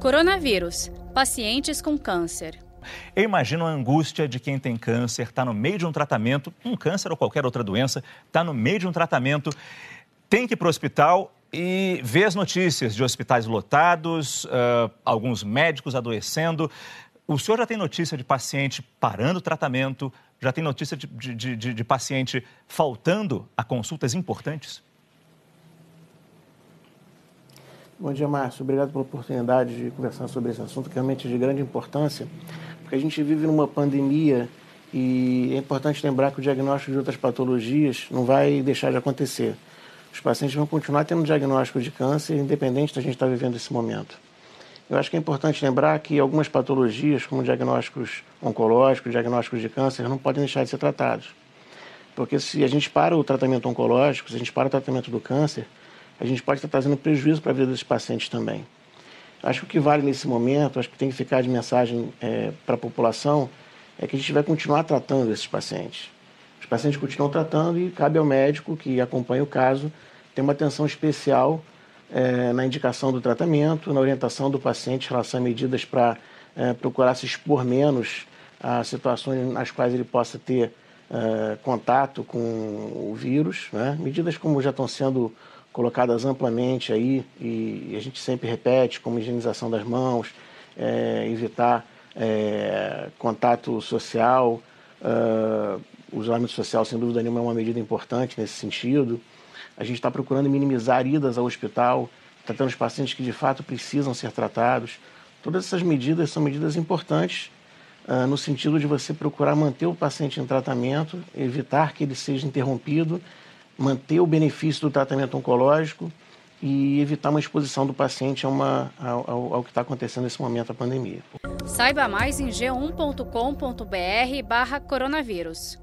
Coronavírus. Pacientes com câncer. Eu imagino a angústia de quem tem câncer, está no meio de um tratamento, um câncer ou qualquer outra doença, está no meio de um tratamento, tem que ir para o hospital e vê as notícias de hospitais lotados, uh, alguns médicos adoecendo. O senhor já tem notícia de paciente parando o tratamento? Já tem notícia de, de, de, de paciente faltando a consultas importantes? Bom dia, Márcio. Obrigado pela oportunidade de conversar sobre esse assunto, que realmente é de grande importância, porque a gente vive numa pandemia e é importante lembrar que o diagnóstico de outras patologias não vai deixar de acontecer. Os pacientes vão continuar tendo diagnóstico de câncer, independente da gente estar vivendo esse momento. Eu acho que é importante lembrar que algumas patologias, como diagnósticos oncológicos, diagnósticos de câncer, não podem deixar de ser tratados. Porque se a gente para o tratamento oncológico, se a gente para o tratamento do câncer, a gente pode estar trazendo prejuízo para a vida desses pacientes também. Acho que o que vale nesse momento, acho que tem que ficar de mensagem é, para a população, é que a gente vai continuar tratando esses pacientes. Os pacientes continuam tratando e cabe ao médico que acompanha o caso ter uma atenção especial é, na indicação do tratamento, na orientação do paciente em relação a medidas para é, procurar se expor menos a situações nas quais ele possa ter é, contato com o vírus. Né? Medidas como já estão sendo colocadas amplamente aí e a gente sempre repete, como higienização das mãos, é, evitar é, contato social, uh, o isolamento social sem dúvida nenhuma é uma medida importante nesse sentido. A gente está procurando minimizar idas ao hospital, tratando os pacientes que de fato precisam ser tratados. Todas essas medidas são medidas importantes uh, no sentido de você procurar manter o paciente em tratamento, evitar que ele seja interrompido manter o benefício do tratamento oncológico e evitar uma exposição do paciente a uma, ao, ao que está acontecendo nesse momento, a pandemia. Saiba mais em g1.com.br barra coronavírus.